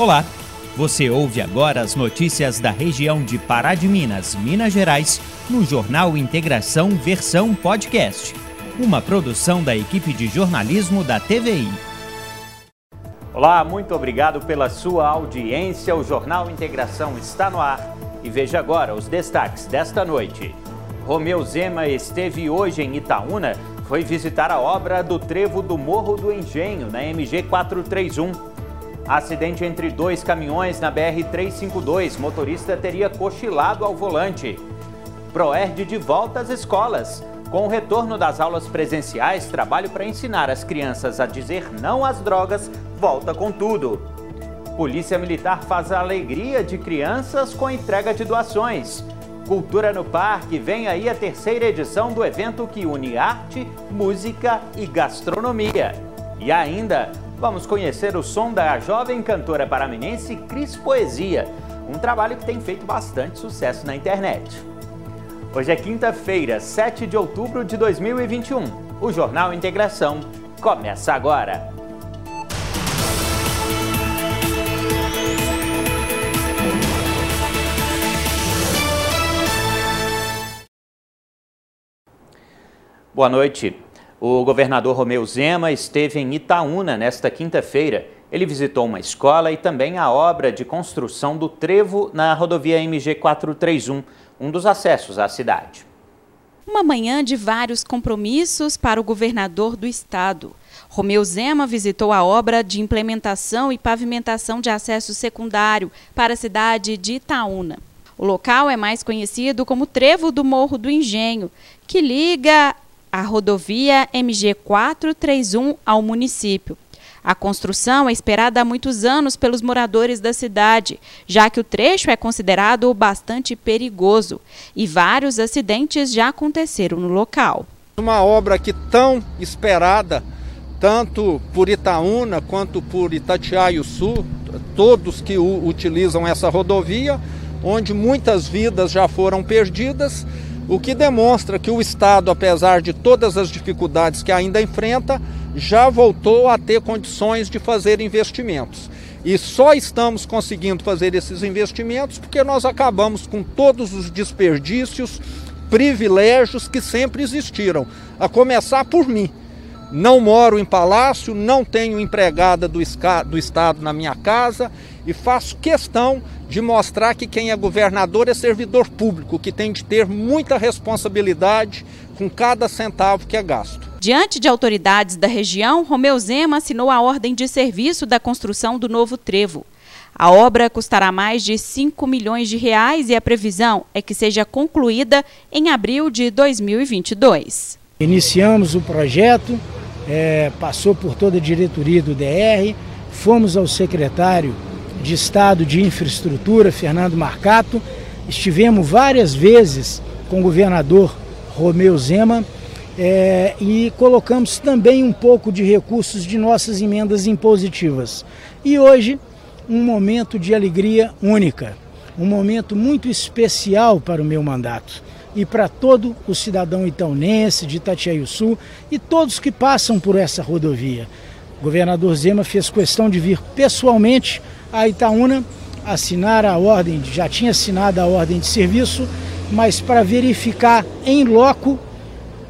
Olá, você ouve agora as notícias da região de Pará de Minas, Minas Gerais, no Jornal Integração Versão Podcast, uma produção da equipe de jornalismo da TVI. Olá, muito obrigado pela sua audiência. O Jornal Integração está no ar e veja agora os destaques desta noite. Romeu Zema esteve hoje em Itaúna, foi visitar a obra do Trevo do Morro do Engenho, na MG 431. Acidente entre dois caminhões na BR-352. Motorista teria cochilado ao volante. Proerd de volta às escolas. Com o retorno das aulas presenciais, trabalho para ensinar as crianças a dizer não às drogas volta com tudo. Polícia Militar faz a alegria de crianças com entrega de doações. Cultura no Parque vem aí a terceira edição do evento que une arte, música e gastronomia. E ainda, vamos conhecer o som da jovem cantora paraminense Cris Poesia, um trabalho que tem feito bastante sucesso na internet. Hoje é quinta-feira, 7 de outubro de 2021. O Jornal Integração começa agora. Boa noite. O governador Romeu Zema esteve em Itaúna nesta quinta-feira. Ele visitou uma escola e também a obra de construção do trevo na rodovia MG 431, um dos acessos à cidade. Uma manhã de vários compromissos para o governador do estado. Romeu Zema visitou a obra de implementação e pavimentação de acesso secundário para a cidade de Itaúna. O local é mais conhecido como Trevo do Morro do Engenho, que liga a rodovia MG 431 ao município. A construção é esperada há muitos anos pelos moradores da cidade, já que o trecho é considerado bastante perigoso e vários acidentes já aconteceram no local. Uma obra que tão esperada, tanto por Itaúna quanto por Itatiaio Sul, todos que utilizam essa rodovia, onde muitas vidas já foram perdidas o que demonstra que o Estado, apesar de todas as dificuldades que ainda enfrenta, já voltou a ter condições de fazer investimentos. E só estamos conseguindo fazer esses investimentos porque nós acabamos com todos os desperdícios, privilégios que sempre existiram, a começar por mim. Não moro em palácio, não tenho empregada do, do Estado na minha casa e faço questão de mostrar que quem é governador é servidor público, que tem de ter muita responsabilidade com cada centavo que é gasto. Diante de autoridades da região, Romeu Zema assinou a ordem de serviço da construção do novo trevo. A obra custará mais de 5 milhões de reais e a previsão é que seja concluída em abril de 2022. Iniciamos o projeto, é, passou por toda a diretoria do DR, fomos ao secretário de Estado de Infraestrutura, Fernando Marcato. Estivemos várias vezes com o governador Romeu Zema é, e colocamos também um pouco de recursos de nossas emendas impositivas. E hoje, um momento de alegria única, um momento muito especial para o meu mandato e para todo o cidadão itaunense de Sul e todos que passam por essa rodovia. O governador Zema fez questão de vir pessoalmente a Itaúna assinar a ordem, já tinha assinado a ordem de serviço, mas para verificar em loco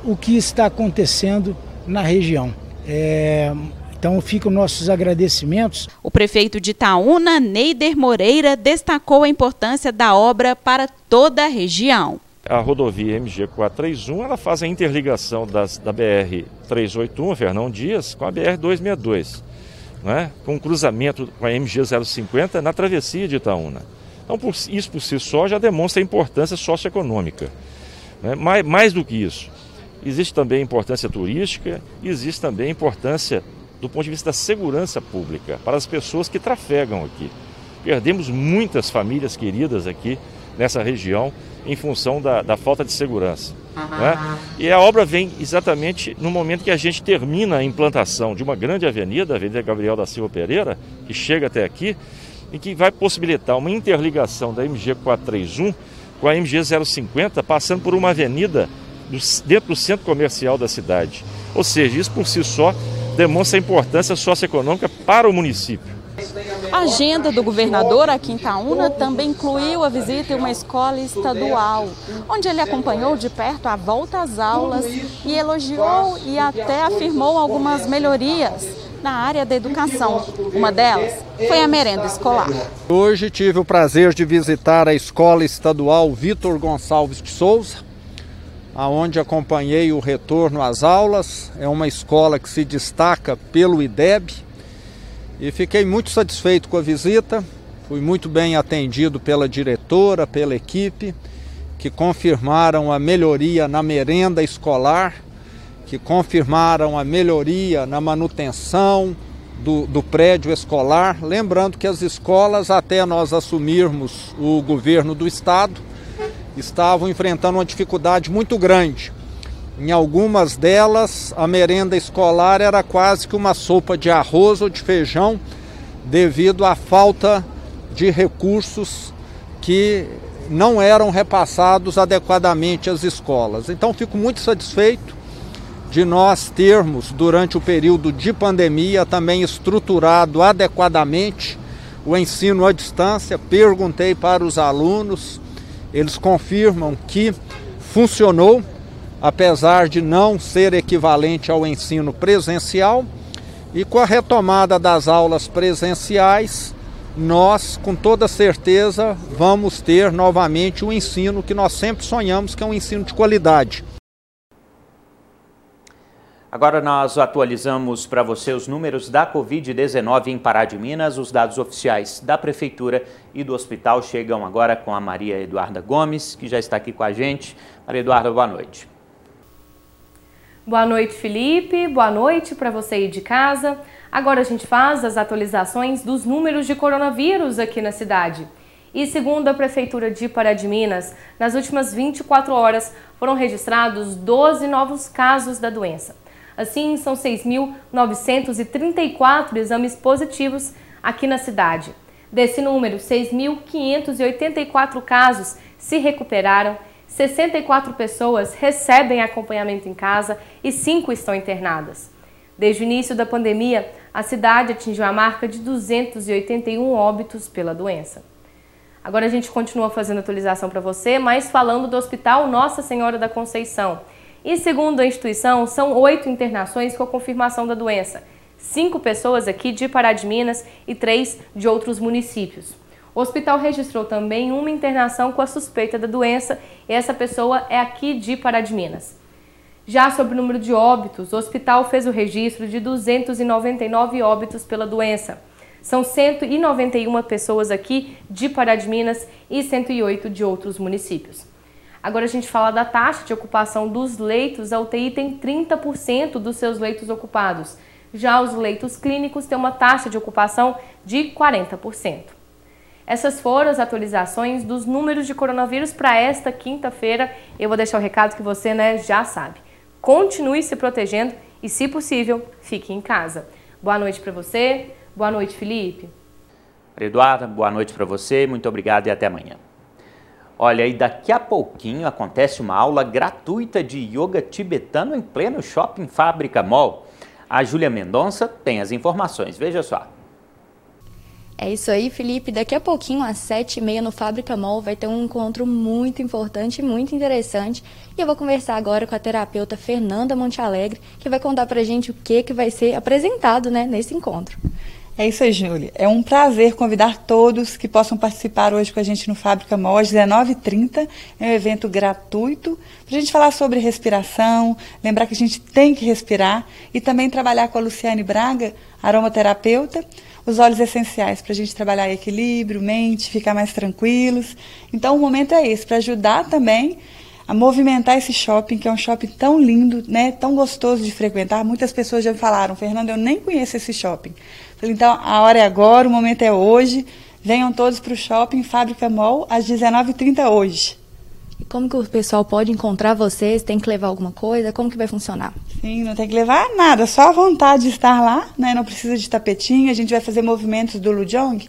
o que está acontecendo na região. É, então ficam nossos agradecimentos. O prefeito de Itaúna, Neider Moreira, destacou a importância da obra para toda a região. A rodovia MG 431 ela faz a interligação das, da BR 381, Fernão Dias, com a BR 262 né, com cruzamento com a MG 050 na travessia de Itaúna. Então, por, isso por si só já demonstra a importância socioeconômica. Né? Mais, mais do que isso, existe também a importância turística, existe também a importância do ponto de vista da segurança pública para as pessoas que trafegam aqui. Perdemos muitas famílias queridas aqui nessa região em função da, da falta de segurança. Né? E a obra vem exatamente no momento que a gente termina a implantação de uma grande avenida, a Avenida Gabriel da Silva Pereira, que chega até aqui, e que vai possibilitar uma interligação da MG 431 com a MG 050, passando por uma avenida dentro do centro comercial da cidade. Ou seja, isso por si só demonstra a importância socioeconômica para o município. A agenda do governador aqui em Itaúna também incluiu a visita em uma escola estadual, onde ele acompanhou de perto a volta às aulas e elogiou e até afirmou algumas melhorias na área da educação. Uma delas foi a merenda escolar. Hoje tive o prazer de visitar a escola estadual Vitor Gonçalves de Souza, aonde acompanhei o retorno às aulas. É uma escola que se destaca pelo IDEB e fiquei muito satisfeito com a visita. Fui muito bem atendido pela diretora, pela equipe, que confirmaram a melhoria na merenda escolar que confirmaram a melhoria na manutenção do, do, prédio escolar. Lembrando que as escolas, até nós assumirmos o governo do estado, estavam enfrentando uma dificuldade muito grande. Em algumas delas, a merenda escolar era quase que uma sopa de arroz ou de feijão, devido à falta de recursos que não eram repassados adequadamente às escolas. Então, fico muito satisfeito de nós termos, durante o período de pandemia, também estruturado adequadamente o ensino à distância. Perguntei para os alunos, eles confirmam que funcionou, apesar de não ser equivalente ao ensino presencial. E com a retomada das aulas presenciais, nós, com toda certeza, vamos ter novamente o ensino que nós sempre sonhamos, que é um ensino de qualidade. Agora nós atualizamos para você os números da Covid-19 em Pará de Minas. Os dados oficiais da Prefeitura e do hospital chegam agora com a Maria Eduarda Gomes, que já está aqui com a gente. Maria Eduarda, boa noite. Boa noite, Felipe. Boa noite para você aí de casa. Agora a gente faz as atualizações dos números de coronavírus aqui na cidade. E segundo a Prefeitura de Pará de Minas, nas últimas 24 horas foram registrados 12 novos casos da doença. Assim, são 6.934 exames positivos aqui na cidade. Desse número, 6.584 casos se recuperaram, 64 pessoas recebem acompanhamento em casa e 5 estão internadas. Desde o início da pandemia, a cidade atingiu a marca de 281 óbitos pela doença. Agora a gente continua fazendo atualização para você, mas falando do Hospital Nossa Senhora da Conceição. E segundo a instituição, são oito internações com a confirmação da doença. Cinco pessoas aqui de Pará de Minas e três de outros municípios. O hospital registrou também uma internação com a suspeita da doença e essa pessoa é aqui de Pará de Minas. Já sobre o número de óbitos, o hospital fez o registro de 299 óbitos pela doença. São 191 pessoas aqui de Pará de Minas e 108 de outros municípios. Agora a gente fala da taxa de ocupação dos leitos, a UTI tem 30% dos seus leitos ocupados. Já os leitos clínicos têm uma taxa de ocupação de 40%. Essas foram as atualizações dos números de coronavírus para esta quinta-feira. Eu vou deixar o recado que você né, já sabe. Continue se protegendo e, se possível, fique em casa. Boa noite para você. Boa noite, Felipe. Eduardo, boa noite para você. Muito obrigado e até amanhã. Olha, e daqui a pouquinho acontece uma aula gratuita de yoga tibetano em pleno shopping Fábrica Mall. A Júlia Mendonça tem as informações, veja só. É isso aí, Felipe. Daqui a pouquinho, às sete e meia, no Fábrica Mall, vai ter um encontro muito importante muito interessante. E eu vou conversar agora com a terapeuta Fernanda Montealegre, que vai contar pra gente o que, que vai ser apresentado né, nesse encontro. É isso aí, Júlia. É um prazer convidar todos que possam participar hoje com a gente no Fábrica Mol, às 19h30. É um evento gratuito para a gente falar sobre respiração, lembrar que a gente tem que respirar e também trabalhar com a Luciane Braga, aromaterapeuta, os óleos essenciais para a gente trabalhar equilíbrio, mente, ficar mais tranquilos. Então, o momento é esse, para ajudar também a movimentar esse shopping, que é um shopping tão lindo, né, tão gostoso de frequentar. Muitas pessoas já me falaram, Fernando, eu nem conheço esse shopping. Então, a hora é agora, o momento é hoje. Venham todos para o shopping Fábrica Mall às 19h30 hoje. E como que o pessoal pode encontrar vocês? Tem que levar alguma coisa? Como que vai funcionar? Sim, não tem que levar nada, só a vontade de estar lá, né? Não precisa de tapetinho, a gente vai fazer movimentos do Lujong,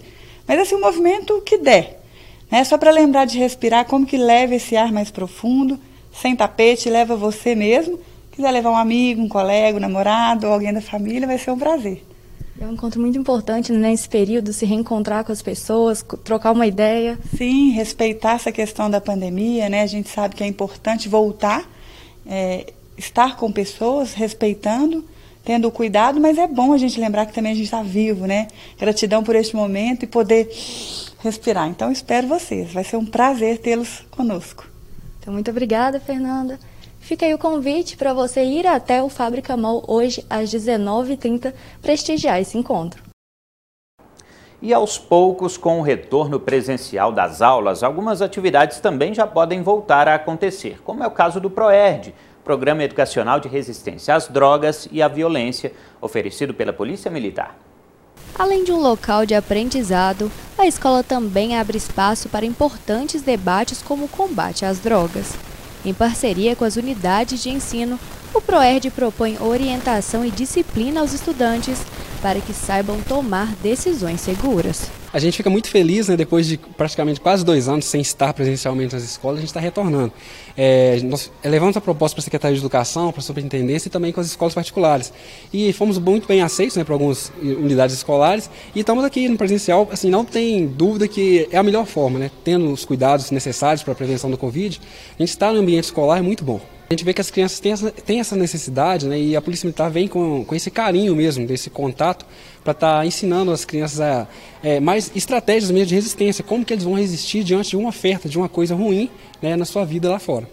mas assim, um movimento que der. Né? Só para lembrar de respirar, como que leva esse ar mais profundo, sem tapete, leva você mesmo. Quiser levar um amigo, um colega, um namorado ou alguém da família, vai ser um prazer. É um encontro muito importante nesse período, se reencontrar com as pessoas, trocar uma ideia. Sim, respeitar essa questão da pandemia, né? A gente sabe que é importante voltar, é, estar com pessoas, respeitando, tendo cuidado, mas é bom a gente lembrar que também a gente está vivo, né? Gratidão por este momento e poder respirar. Então, espero vocês. Vai ser um prazer tê-los conosco. Então, muito obrigada, Fernanda. Fica aí o convite para você ir até o Fábrica Mall hoje às 19h30 prestigiar esse encontro. E aos poucos, com o retorno presencial das aulas, algumas atividades também já podem voltar a acontecer, como é o caso do PROERD, Programa Educacional de Resistência às Drogas e à Violência, oferecido pela Polícia Militar. Além de um local de aprendizado, a escola também abre espaço para importantes debates como o combate às drogas. Em parceria com as unidades de ensino, o PROERD propõe orientação e disciplina aos estudantes para que saibam tomar decisões seguras. A gente fica muito feliz, né, depois de praticamente quase dois anos sem estar presencialmente nas escolas, a gente está retornando. É, nós levamos a proposta para a Secretaria de Educação, para a Superintendência e também com as escolas particulares. E fomos muito bem aceitos né, para algumas unidades escolares e estamos aqui no presencial, assim, não tem dúvida que é a melhor forma, né, tendo os cuidados necessários para a prevenção do Covid, a gente está no ambiente escolar é muito bom. A gente vê que as crianças têm essa, têm essa necessidade, né, e a Polícia Militar vem com, com esse carinho mesmo, desse contato, para estar tá ensinando as crianças a, é, mais estratégias mesmo de resistência, como que eles vão resistir diante de uma oferta, de uma coisa ruim né, na sua vida lá fora.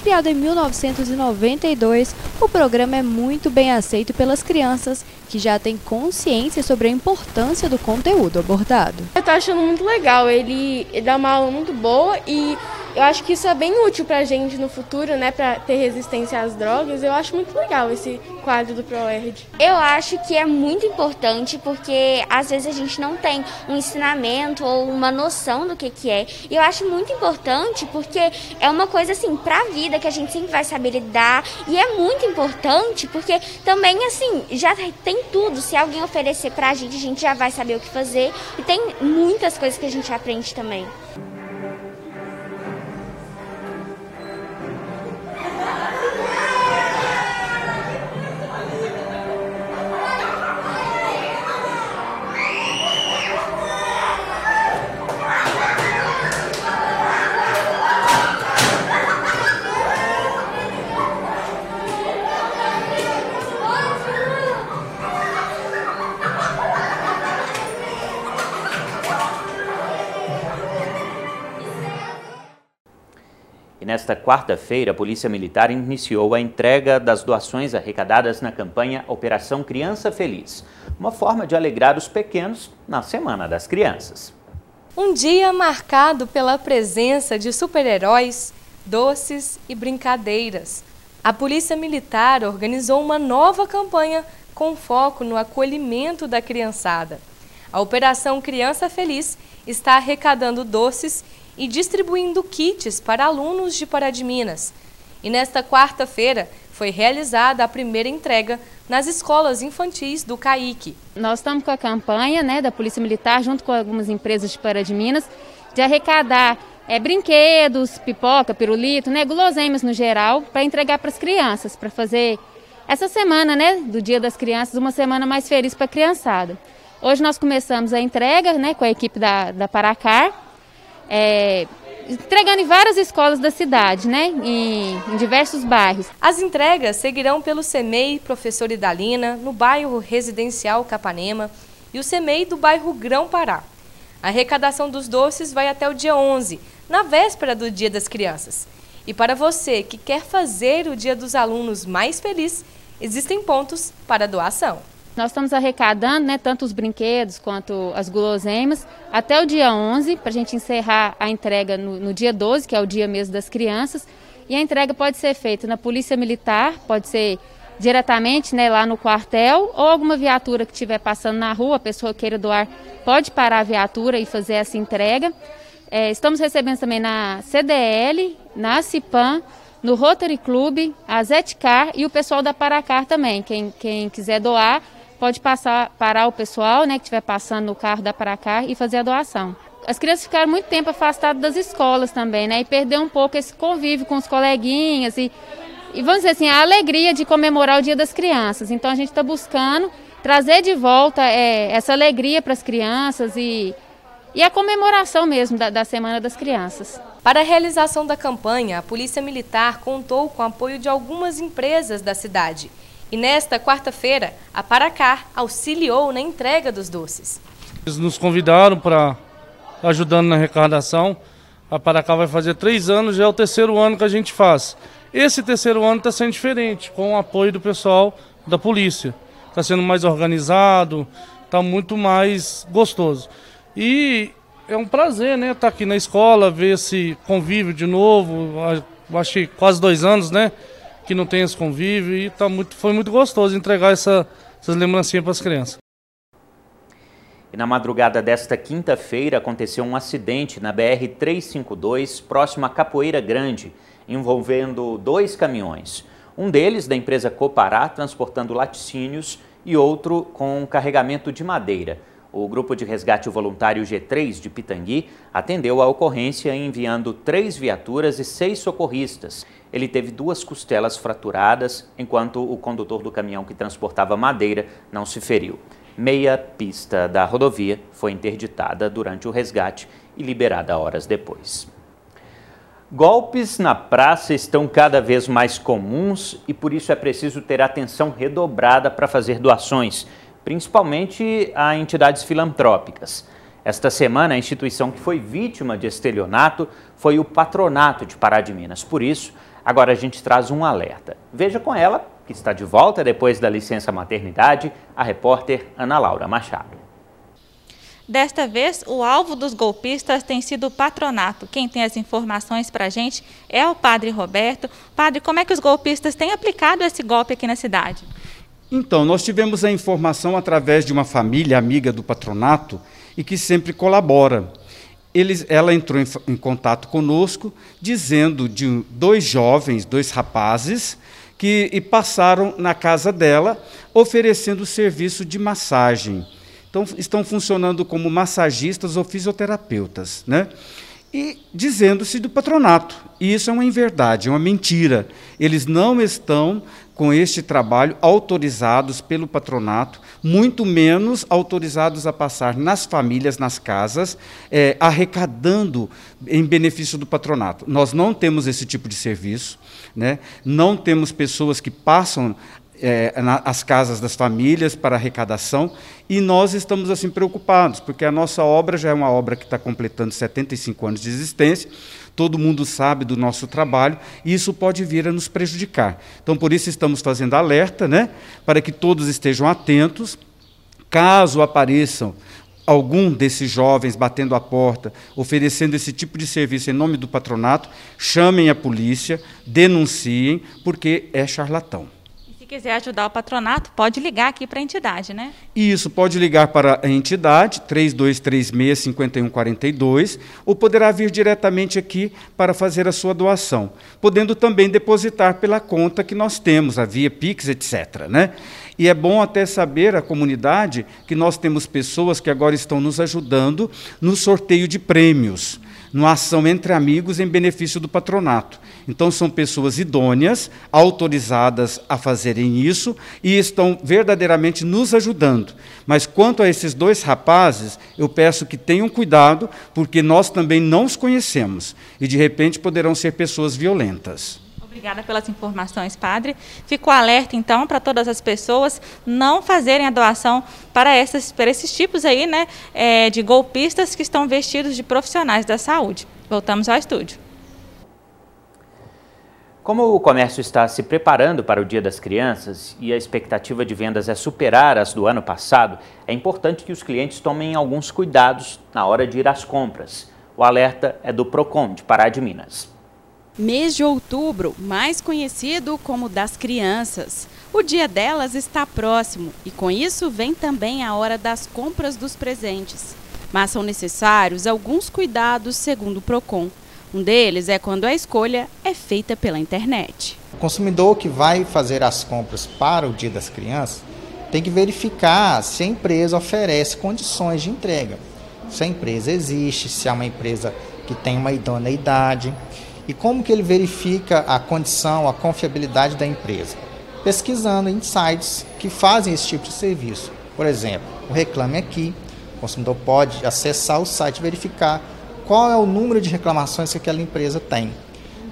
Criado em 1992, o programa é muito bem aceito pelas crianças que já têm consciência sobre a importância do conteúdo abordado. Eu estou achando muito legal, ele, ele dá uma aula muito boa e eu acho que isso é bem útil para a gente no futuro, né, para ter resistência às drogas. Eu acho muito legal esse quadro do ProERD. Eu acho que é muito importante porque às vezes a gente não tem um ensinamento ou uma noção do que que é. E eu acho muito importante porque é uma coisa assim para a vida que a gente sempre vai saber lidar e é muito importante porque também assim já tem tudo. Se alguém oferecer para a gente, a gente já vai saber o que fazer e tem muitas coisas que a gente aprende também. Nesta quarta-feira, a Polícia Militar iniciou a entrega das doações arrecadadas na campanha Operação Criança Feliz, uma forma de alegrar os pequenos na Semana das Crianças. Um dia marcado pela presença de super-heróis, doces e brincadeiras. A Polícia Militar organizou uma nova campanha com foco no acolhimento da criançada. A Operação Criança Feliz está arrecadando doces e distribuindo kits para alunos de Pará de Minas. E nesta quarta-feira foi realizada a primeira entrega nas escolas infantis do CAIC. Nós estamos com a campanha né, da Polícia Militar, junto com algumas empresas de Pará de Minas, de arrecadar é, brinquedos, pipoca, pirulito, né, guloseimas no geral, para entregar para as crianças, para fazer essa semana né, do Dia das Crianças, uma semana mais feliz para a criançada. Hoje nós começamos a entrega né, com a equipe da, da Paracar, é, entregando em várias escolas da cidade, né, em, em, diversos bairros. As entregas seguirão pelo CEMEI Professor Idalina, no bairro Residencial Capanema, e o CEMEI do bairro Grão Pará. A arrecadação dos doces vai até o dia 11, na véspera do Dia das Crianças. E para você que quer fazer o Dia dos Alunos mais feliz, existem pontos para doação. Nós estamos arrecadando né, tanto os brinquedos quanto as guloseimas até o dia 11, para a gente encerrar a entrega no, no, dia 12, que é o dia mesmo das crianças. E a entrega pode ser feita na Polícia Militar, pode ser diretamente né, lá no quartel, ou alguma viatura que estiver passando na rua, a pessoa queira doar, pode parar a viatura e fazer essa entrega. É, estamos recebendo também na CDL, na CIPAM, no Rotary Club, a Zetcar e o pessoal da Paracar também. Quem, quem quiser doar, pode passar, parar o pessoal né, que estiver passando no carro da Paracar e fazer a doação. As crianças ficaram muito tempo afastadas das escolas também, né? E perder um pouco esse convívio com os coleguinhas e, e vamos dizer assim, a alegria de comemorar o Dia das Crianças. Então a gente está buscando trazer de volta é, essa alegria para as crianças e, e a comemoração mesmo da, da Semana das Crianças. Para a realização da campanha, a Polícia Militar contou com o apoio de algumas empresas da cidade. E nesta quarta-feira, a Paracar auxiliou na entrega dos doces. Eles nos convidaram para ajudando na arrecadação. A Paracar vai fazer três anos, já é o terceiro ano que a gente faz. Esse terceiro ano está sendo diferente, com o apoio do pessoal da polícia está sendo mais organizado, está muito mais gostoso. E é um prazer, né, estar tá aqui na escola, ver esse convívio de novo. Acho que quase dois anos, né, que não tem esse convívio e tá muito, foi muito gostoso entregar essa, essas lembrancinhas para as crianças. E na madrugada desta quinta-feira aconteceu um acidente na BR-352, próximo a Capoeira Grande, envolvendo dois caminhões. Um deles, da empresa Copará, transportando laticínios, e outro com carregamento de madeira. O Grupo de Resgate Voluntário G3 de Pitangui atendeu a ocorrência enviando três viaturas e seis socorristas. Ele teve duas costelas fraturadas, enquanto o condutor do caminhão que transportava madeira não se feriu. Meia pista da rodovia foi interditada durante o resgate e liberada horas depois. Golpes na praça estão cada vez mais comuns e por isso é preciso ter atenção redobrada para fazer doações, principalmente a entidades filantrópicas. Esta semana, a instituição que foi vítima de estelionato foi o Patronato de Pará de Minas. Por isso, agora a gente traz um alerta. Veja com ela, que está de volta depois da licença maternidade, a repórter Ana Laura Machado. Desta vez, o alvo dos golpistas tem sido o patronato. Quem tem as informações para a gente é o padre Roberto. Padre, como é que os golpistas têm aplicado esse golpe aqui na cidade? Então, nós tivemos a informação através de uma família amiga do patronato e que sempre colabora. Eles, ela entrou em, em contato conosco, dizendo de dois jovens, dois rapazes, que passaram na casa dela oferecendo serviço de massagem então, estão funcionando como massagistas ou fisioterapeutas, né? E dizendo-se do patronato. E isso é uma inverdade, é uma mentira. Eles não estão com este trabalho autorizados pelo patronato, muito menos autorizados a passar nas famílias, nas casas, é, arrecadando em benefício do patronato. Nós não temos esse tipo de serviço, né? não temos pessoas que passam é, as casas das famílias para arrecadação e nós estamos assim preocupados, porque a nossa obra já é uma obra que está completando 75 anos de existência, todo mundo sabe do nosso trabalho e isso pode vir a nos prejudicar. Então, por isso, estamos fazendo alerta, né, para que todos estejam atentos, caso apareçam algum desses jovens batendo a porta, oferecendo esse tipo de serviço em nome do patronato, chamem a polícia, denunciem, porque é charlatão. Se quiser ajudar o patronato, pode ligar aqui para a entidade, né? Isso, pode ligar para a entidade, 3236-5142, ou poderá vir diretamente aqui para fazer a sua doação, podendo também depositar pela conta que nós temos, a Via Pix, etc. Né? E é bom até saber, a comunidade, que nós temos pessoas que agora estão nos ajudando no sorteio de prêmios numa ação entre amigos em benefício do patronato. Então, são pessoas idôneas, autorizadas a fazerem isso e estão verdadeiramente nos ajudando. Mas quanto a esses dois rapazes, eu peço que tenham cuidado, porque nós também não os conhecemos e, de repente, poderão ser pessoas violentas. Obrigada pelas informações, padre. Fico alerta, então, para todas as pessoas não fazerem a doação para, essas, para esses tipos aí, né, é, de golpistas que estão vestidos de profissionais da saúde. Voltamos ao estúdio. Como o comércio está se preparando para o Dia das Crianças e a expectativa de vendas é superar as do ano passado, é importante que os clientes tomem alguns cuidados na hora de ir às compras. O alerta é do PROCON de Pará de Minas. Mês de outubro, mais conhecido como das crianças. O dia delas está próximo e com isso vem também a hora das compras dos presentes. Mas são necessários alguns cuidados segundo o Procon. Um deles é quando a escolha é feita pela internet. O consumidor que vai fazer as compras para o Dia das Crianças tem que verificar se a empresa oferece condições de entrega. Se a empresa existe, se é uma empresa que tem uma idoneidade e como que ele verifica a condição, a confiabilidade da empresa? Pesquisando em sites que fazem esse tipo de serviço. Por exemplo, o Reclame Aqui, o consumidor pode acessar o site e verificar qual é o número de reclamações que aquela empresa tem.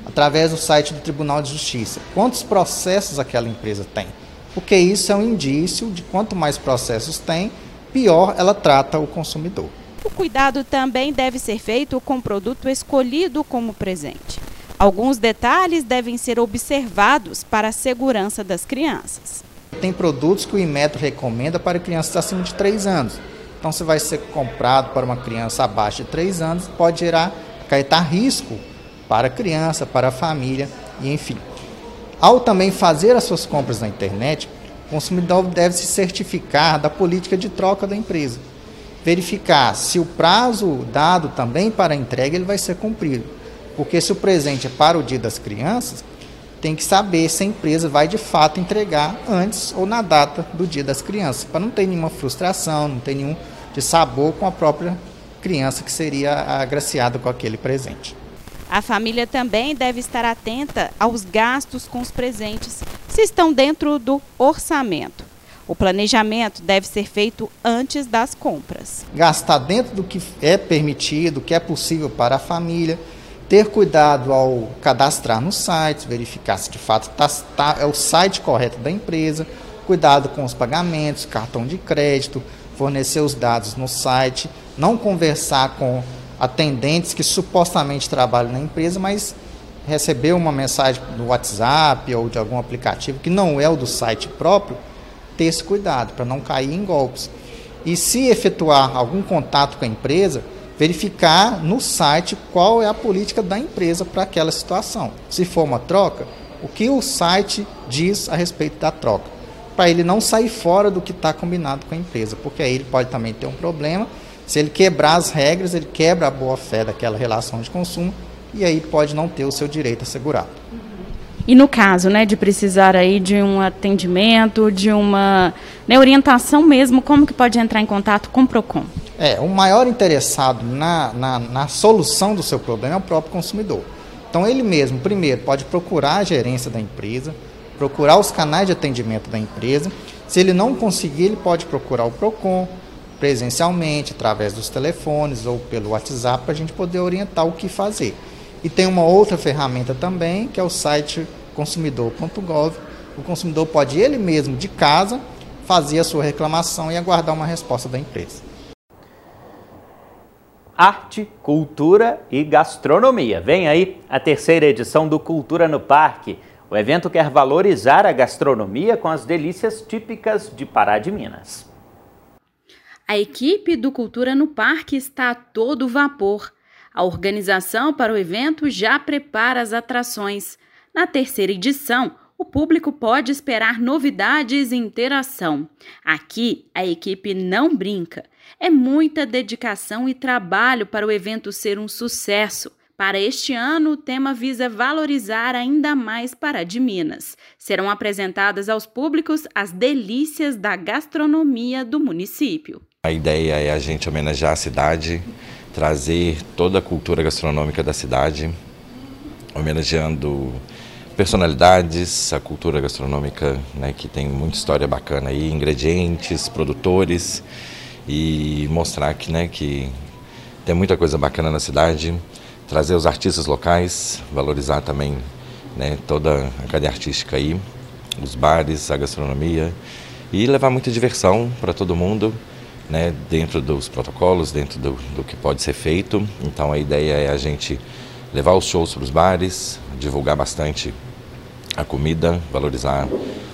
Através do site do Tribunal de Justiça, quantos processos aquela empresa tem. Porque isso é um indício de quanto mais processos tem, pior ela trata o consumidor. O cuidado também deve ser feito com o produto escolhido como presente. Alguns detalhes devem ser observados para a segurança das crianças. Tem produtos que o Inmetro recomenda para crianças acima de 3 anos. Então, se vai ser comprado para uma criança abaixo de 3 anos, pode gerar, acarretar risco para a criança, para a família e enfim. Ao também fazer as suas compras na internet, o consumidor deve se certificar da política de troca da empresa. Verificar se o prazo dado também para a entrega ele vai ser cumprido. Porque se o presente é para o dia das crianças, tem que saber se a empresa vai de fato entregar antes ou na data do dia das crianças, para não ter nenhuma frustração, não ter nenhum de sabor com a própria criança que seria agraciada com aquele presente. A família também deve estar atenta aos gastos com os presentes, se estão dentro do orçamento. O planejamento deve ser feito antes das compras. Gastar dentro do que é permitido, que é possível para a família ter cuidado ao cadastrar no site, verificar se de fato tá, tá, é o site correto da empresa, cuidado com os pagamentos, cartão de crédito, fornecer os dados no site, não conversar com atendentes que supostamente trabalham na empresa, mas receber uma mensagem no WhatsApp ou de algum aplicativo que não é o do site próprio, ter esse cuidado para não cair em golpes. E se efetuar algum contato com a empresa, verificar no site qual é a política da empresa para aquela situação. Se for uma troca, o que o site diz a respeito da troca, para ele não sair fora do que está combinado com a empresa, porque aí ele pode também ter um problema. Se ele quebrar as regras, ele quebra a boa fé daquela relação de consumo e aí pode não ter o seu direito assegurado. E no caso, né, de precisar aí de um atendimento, de uma né, orientação mesmo, como que pode entrar em contato com o Procon? É, o maior interessado na, na, na, solução do seu problema é o próprio consumidor. Então, ele mesmo, primeiro, pode procurar a gerência da empresa, procurar os canais de atendimento da empresa. Se ele não conseguir, ele pode procurar o PROCON presencialmente, através dos telefones ou pelo WhatsApp, para a gente poder orientar o que fazer. E tem uma outra ferramenta também, que é o site consumidor.gov. O consumidor pode ele mesmo, de casa, fazer a sua reclamação e aguardar uma resposta da empresa arte, cultura e gastronomia. Vem aí a terceira edição do Cultura no Parque. O evento quer valorizar a gastronomia com as delícias típicas de Pará de Minas. A equipe do Cultura no Parque está a todo vapor. A organização para o evento já prepara as atrações. Na terceira edição, o público pode esperar novidades e interação. Aqui, a equipe não brinca. É muita dedicação e trabalho para o evento ser um sucesso. Para este ano, o tema visa valorizar ainda mais Pará de Minas. Serão apresentadas aos públicos as delícias da gastronomia do município. A ideia é a gente homenagear a cidade, trazer toda a cultura gastronômica da cidade, homenageando personalidades, a cultura gastronômica, né, que tem muita história bacana aí, ingredientes, produtores e mostrar que, né, que tem muita coisa bacana na cidade, trazer os artistas locais, valorizar também né, toda a cadeia artística aí, os bares, a gastronomia e levar muita diversão para todo mundo, né, dentro dos protocolos, dentro do, do que pode ser feito. Então a ideia é a gente levar os shows para os bares, divulgar bastante a comida, valorizar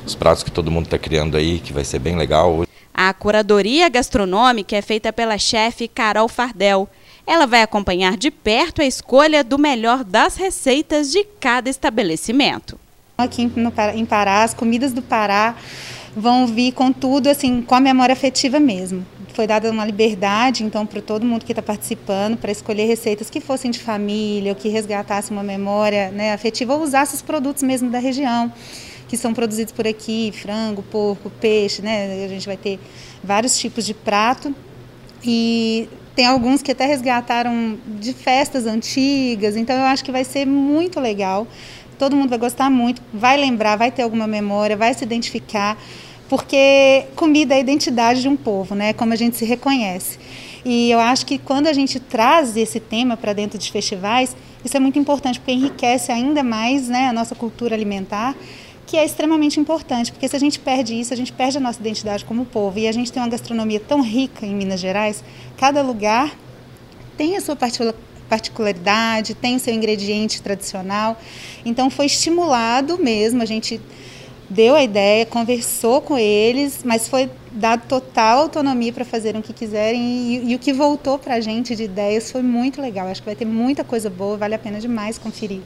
os pratos que todo mundo está criando aí, que vai ser bem legal. A curadoria gastronômica é feita pela chefe Carol Fardel. Ela vai acompanhar de perto a escolha do melhor das receitas de cada estabelecimento. Aqui em Pará, as comidas do Pará vão vir com tudo, assim, com a memória afetiva mesmo. Foi dada uma liberdade, então, para todo mundo que está participando, para escolher receitas que fossem de família, ou que resgatassem uma memória né, afetiva, ou usasse os produtos mesmo da região que são produzidos por aqui, frango, porco, peixe, né? A gente vai ter vários tipos de prato e tem alguns que até resgataram de festas antigas, então eu acho que vai ser muito legal. Todo mundo vai gostar muito, vai lembrar, vai ter alguma memória, vai se identificar porque comida é a identidade de um povo, né? Como a gente se reconhece. E eu acho que quando a gente traz esse tema para dentro de festivais, isso é muito importante, porque enriquece ainda mais né, a nossa cultura alimentar, que é extremamente importante, porque se a gente perde isso, a gente perde a nossa identidade como povo. E a gente tem uma gastronomia tão rica em Minas Gerais, cada lugar tem a sua particularidade, tem o seu ingrediente tradicional. Então foi estimulado mesmo, a gente deu a ideia, conversou com eles, mas foi dado total autonomia para fazerem o que quiserem e, e o que voltou para a gente de ideias foi muito legal. Acho que vai ter muita coisa boa, vale a pena demais conferir.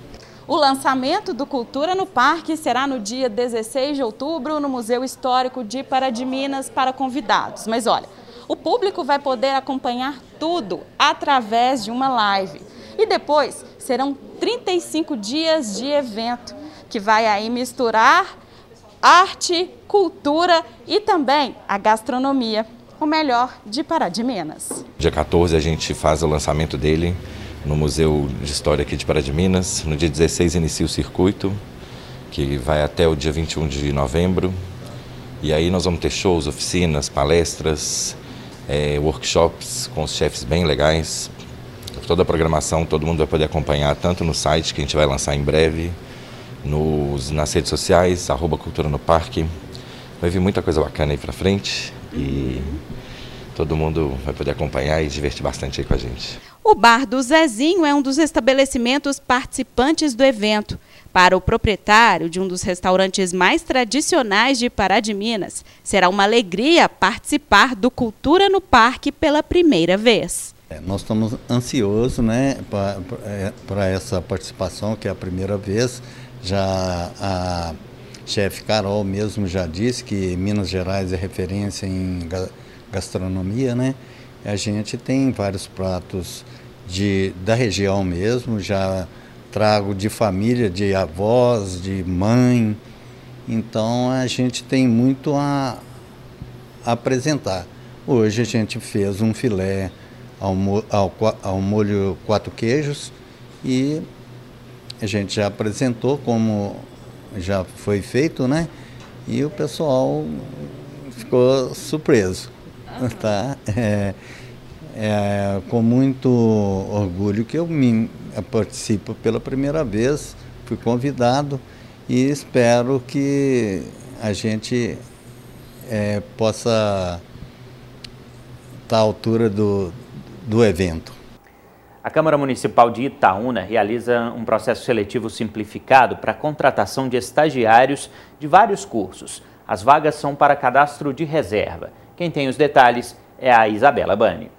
O lançamento do Cultura no Parque será no dia 16 de outubro no Museu Histórico de Pará de Minas para convidados. Mas olha, o público vai poder acompanhar tudo através de uma live. E depois serão 35 dias de evento que vai aí misturar arte, cultura e também a gastronomia, o melhor de Pará de Minas. Dia 14 a gente faz o lançamento dele no Museu de História aqui de Pará de Minas. No dia 16 inicia o circuito, que vai até o dia 21 de novembro. E aí nós vamos ter shows, oficinas, palestras, é, workshops com os chefes bem legais. Toda a programação todo mundo vai poder acompanhar tanto no site que a gente vai lançar em breve, nos, nas redes sociais, arroba Cultura no Parque. Vai vir muita coisa bacana aí pra frente e todo mundo vai poder acompanhar e divertir bastante aí com a gente. O Bar do Zezinho é um dos estabelecimentos participantes do evento. Para o proprietário de um dos restaurantes mais tradicionais de Pará de Minas, será uma alegria participar do Cultura no Parque pela primeira vez. É, nós estamos ansiosos né, para é, essa participação, que é a primeira vez. Já a chefe Carol mesmo já disse que Minas Gerais é referência em gastronomia, né? A gente tem vários pratos de, da região mesmo, já trago de família, de avós, de mãe. Então a gente tem muito a, apresentar. Hoje a gente fez um filé ao, ao, ao molho quatro queijos e a gente já apresentou como já foi feito, né? E o pessoal ficou surpreso, uhum. tá? É, é, com muito orgulho que eu me participo pela primeira vez, fui convidado e espero que a gente é, possa estar à altura do, do evento. A Câmara Municipal de Itaúna realiza um processo seletivo simplificado para a contratação de estagiários de vários cursos. As vagas são para cadastro de reserva. Quem tem os detalhes é a Isabela Bani.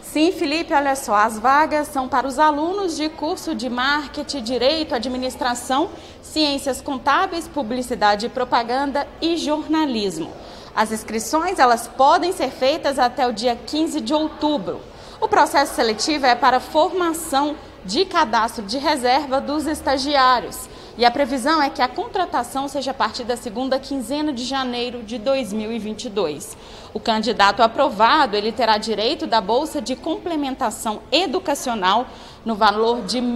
Sim, Felipe, olha só, as vagas são para os alunos de curso de marketing, direito, administração, ciências contábeis, publicidade e propaganda e jornalismo. As inscrições elas podem ser feitas até o dia 15 de outubro. O processo seletivo é para formação de cadastro de reserva dos estagiários. E a previsão é que a contratação seja a partir da segunda quinzena de janeiro de 2022. O candidato aprovado, ele terá direito da bolsa de complementação educacional no valor de R$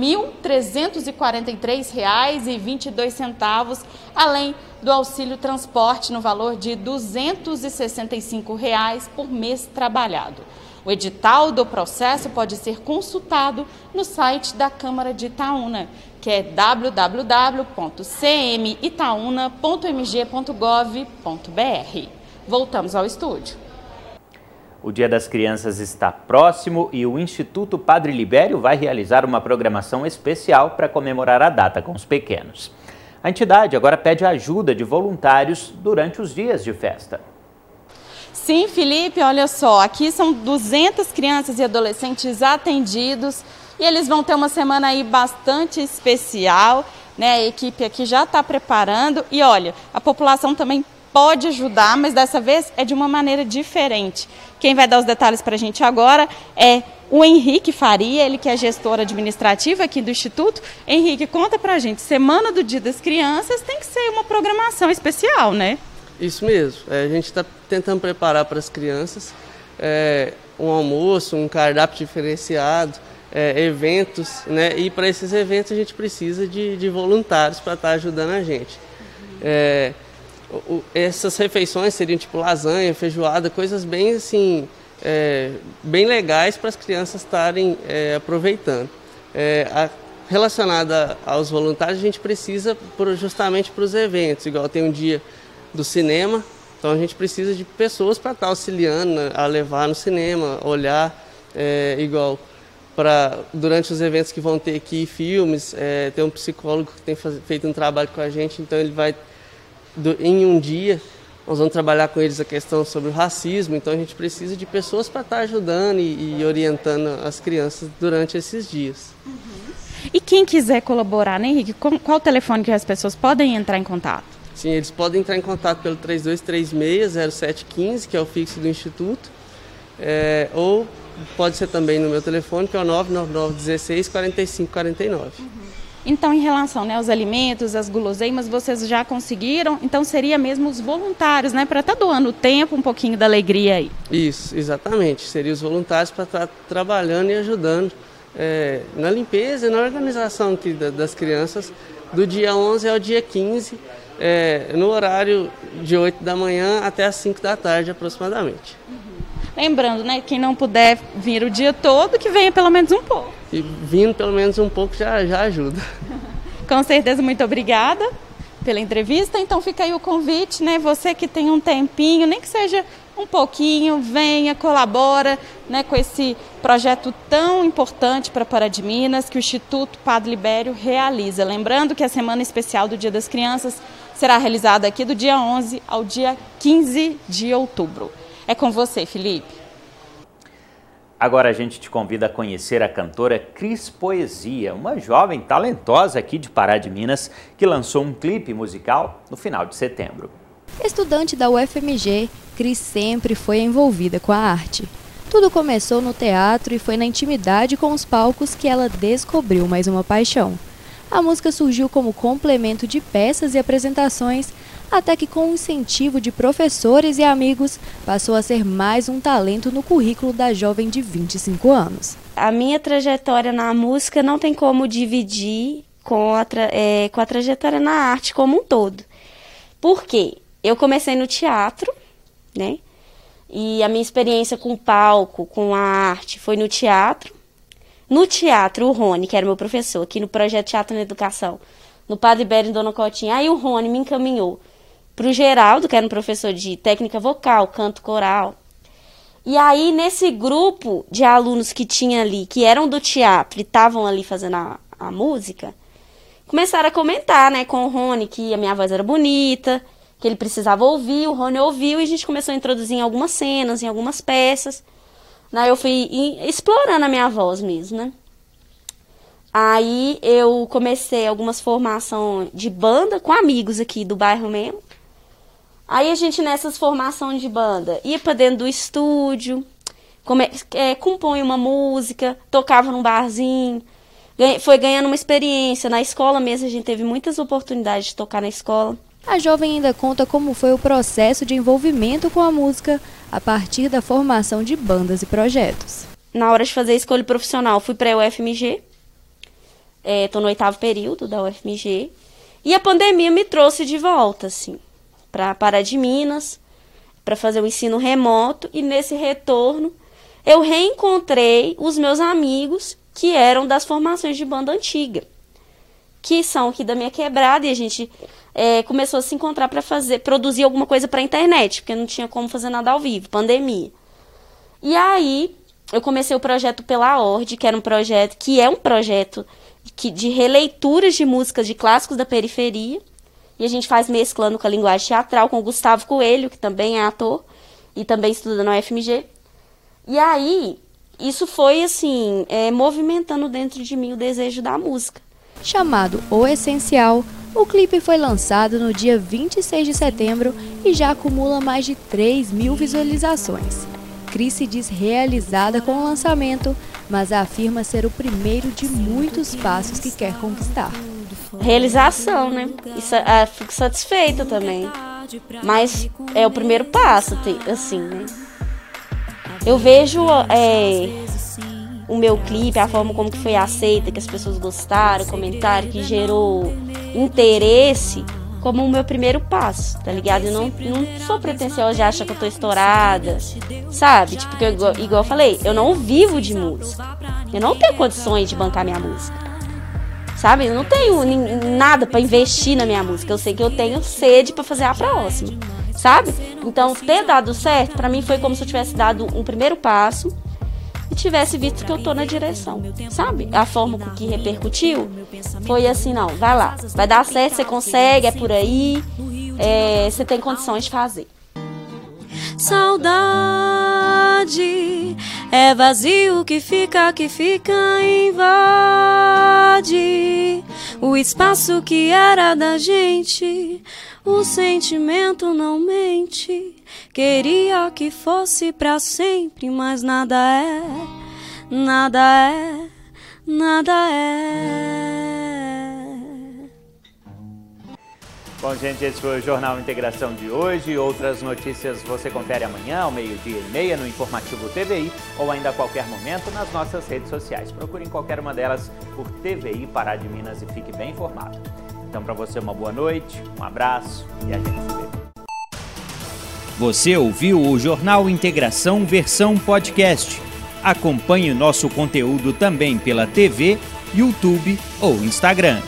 1.343,22, além do auxílio transporte no valor de 265 reais por mês trabalhado. O edital do processo pode ser consultado no site da Câmara de Itaúna, que é www.cmitaúna.mg.gov.br. Voltamos ao estúdio. O Dia das Crianças está próximo e o Instituto Padre Libério vai realizar uma programação especial para comemorar a data com os pequenos. A entidade agora pede ajuda de voluntários durante os dias de festa. Sim, Felipe, olha só, aqui são 200 crianças e adolescentes atendidos e eles vão ter uma semana aí bastante especial, né? A equipe aqui já está preparando e olha, a população também pode ajudar, mas dessa vez é de uma maneira diferente. Quem vai dar os detalhes para a gente agora é o Henrique Faria, ele que é gestor administrativo aqui do Instituto. Henrique, conta para a gente, Semana do Dia das Crianças tem que ser uma programação especial, né? Isso mesmo. É, a gente está tentando preparar para as crianças é, um almoço, um cardápio diferenciado, é, eventos, né? E para esses eventos a gente precisa de, de voluntários para estar tá ajudando a gente. É, o, essas refeições seriam tipo lasanha, feijoada, coisas bem assim, é, bem legais para as crianças estarem é, aproveitando. A, relacionada aos voluntários, a gente precisa por, justamente para os eventos, igual tem um dia do cinema, então a gente precisa de pessoas para estar auxiliando né, a levar no cinema, olhar, é, igual para durante os eventos que vão ter aqui filmes, é, tem um psicólogo que tem faz, feito um trabalho com a gente, então ele vai do, em um dia nós vamos trabalhar com eles a questão sobre o racismo, então a gente precisa de pessoas para estar ajudando e, e, orientando as crianças durante esses dias. Uhum. E quem quiser colaborar, né, Henrique? Qual o telefone que as pessoas podem entrar em contato? Sim, eles podem entrar em contato pelo 3236-0715, que é o fixo do Instituto, é, ou pode ser também no meu telefone, que é o 999 16 45 49. Uhum. Então, em relação né, aos alimentos, as guloseimas, vocês já conseguiram? Então, seria mesmo os voluntários, né? Para estar tá doando tempo, um pouquinho da alegria aí. Isso, exatamente. Seria os voluntários para estar tá trabalhando e ajudando é, na limpeza e na organização aqui da, das crianças do dia 11 ao dia 15, é, no horário de 8 da manhã até as 5 da tarde aproximadamente. Uhum. Lembrando, né, quem não puder vir o dia todo, que venha pelo menos um pouco. E vindo pelo menos um pouco já, já ajuda. Com certeza, muito obrigada pela entrevista. Então fica aí o convite, né? Você que tem um tempinho, nem que seja um pouquinho, venha, colabora né, com esse projeto tão importante para Pará de Minas que o Instituto Padre Libério realiza. Lembrando que a Semana Especial do Dia das Crianças será realizada aqui do dia 11 ao dia 15 de outubro. É com você, Felipe. Agora a gente te convida a conhecer a cantora Cris Poesia, uma jovem talentosa aqui de Pará de Minas que lançou um clipe musical no final de setembro. Estudante da UFMG, Cris sempre foi envolvida com a arte. Tudo começou no teatro e foi na intimidade com os palcos que ela descobriu mais uma paixão. A música surgiu como complemento de peças e apresentações até que, com o incentivo de professores e amigos, passou a ser mais um talento no currículo da jovem de 25 anos. A minha trajetória na música não tem como dividir com a, é, com a trajetória na arte como um todo. Por quê? Eu comecei no teatro, né? E a minha experiência com o palco, com a arte, foi no teatro. No teatro, o Rony, que era meu professor, aqui no projeto Teatro na Educação, no Padre Bério e Dona Cotinha. Aí o Rony me encaminhou para o Geraldo, que era um professor de técnica vocal, canto coral. E aí, nesse grupo de alunos que tinha ali, que eram do teatro e estavam ali fazendo a, a música, começaram a comentar, né, com o Rony que a minha voz era bonita, que ele precisava ouvir, o Rony ouviu e a gente começou a introduzir em algumas cenas, em algumas peças. Daí eu fui explorando a minha voz mesmo, né? Aí eu comecei algumas formações de banda com amigos aqui do bairro mesmo. Aí a gente nessas formações de banda ia para dentro do estúdio, come, é, compõe uma música, tocava num barzinho, ganha, foi ganhando uma experiência. Na escola mesmo a gente teve muitas oportunidades de tocar na escola. A jovem ainda conta como foi o processo de envolvimento com a música a partir da formação de bandas e projetos. Na hora de fazer a escolha profissional, fui para a UFMG, estou é, no oitavo período da UFMG, e a pandemia me trouxe de volta, assim para Pará de Minas, para fazer o ensino remoto, e nesse retorno eu reencontrei os meus amigos que eram das formações de banda antiga, que são aqui da minha quebrada, e a gente é, começou a se encontrar para fazer, produzir alguma coisa para internet, porque não tinha como fazer nada ao vivo, pandemia. E aí eu comecei o projeto pela Ord, que era um projeto que é um projeto que, de releituras de músicas de clássicos da periferia e a gente faz mesclando com a linguagem teatral, com o Gustavo Coelho, que também é ator e também estuda na UFMG. E aí, isso foi assim, é, movimentando dentro de mim o desejo da música. Chamado O Essencial, o clipe foi lançado no dia 26 de setembro e já acumula mais de 3 mil visualizações. Cris se diz realizada com o lançamento, mas afirma ser o primeiro de muitos passos que quer conquistar realização, né? Isso, ah, fico satisfeita também. Mas é o primeiro passo, assim, né? Eu vejo é, o meu clipe, a forma como que foi aceita, que as pessoas gostaram, comentaram, que gerou interesse como o meu primeiro passo, tá ligado? Eu não, não sou pretensiosa de achar que eu tô estourada, sabe? Tipo, que eu, igual, eu falei, eu não vivo de música. Eu não tenho condições de bancar minha música. Sabe? Eu não tenho nada para investir na minha música. Eu sei que eu tenho sede para fazer a próxima. Sabe? Então, ter dado certo, para mim foi como se eu tivesse dado um primeiro passo e tivesse visto que eu tô na direção, sabe? A forma com que repercutiu foi assim, não, vai lá, vai dar certo, você consegue, é por aí, é, você tem condições de fazer. Saudade é vazio que fica, que fica, invade o espaço que era da gente. O sentimento não mente. Queria que fosse para sempre, mas nada é, nada é, nada é. Bom, gente, esse foi o Jornal Integração de hoje. Outras notícias você confere amanhã, ao meio-dia e meia, no Informativo TVI ou ainda a qualquer momento nas nossas redes sociais. Procure em qualquer uma delas por TVI Pará de Minas e fique bem informado. Então, para você, uma boa noite, um abraço e a gente se vê. Você ouviu o Jornal Integração versão podcast. Acompanhe nosso conteúdo também pela TV, YouTube ou Instagram.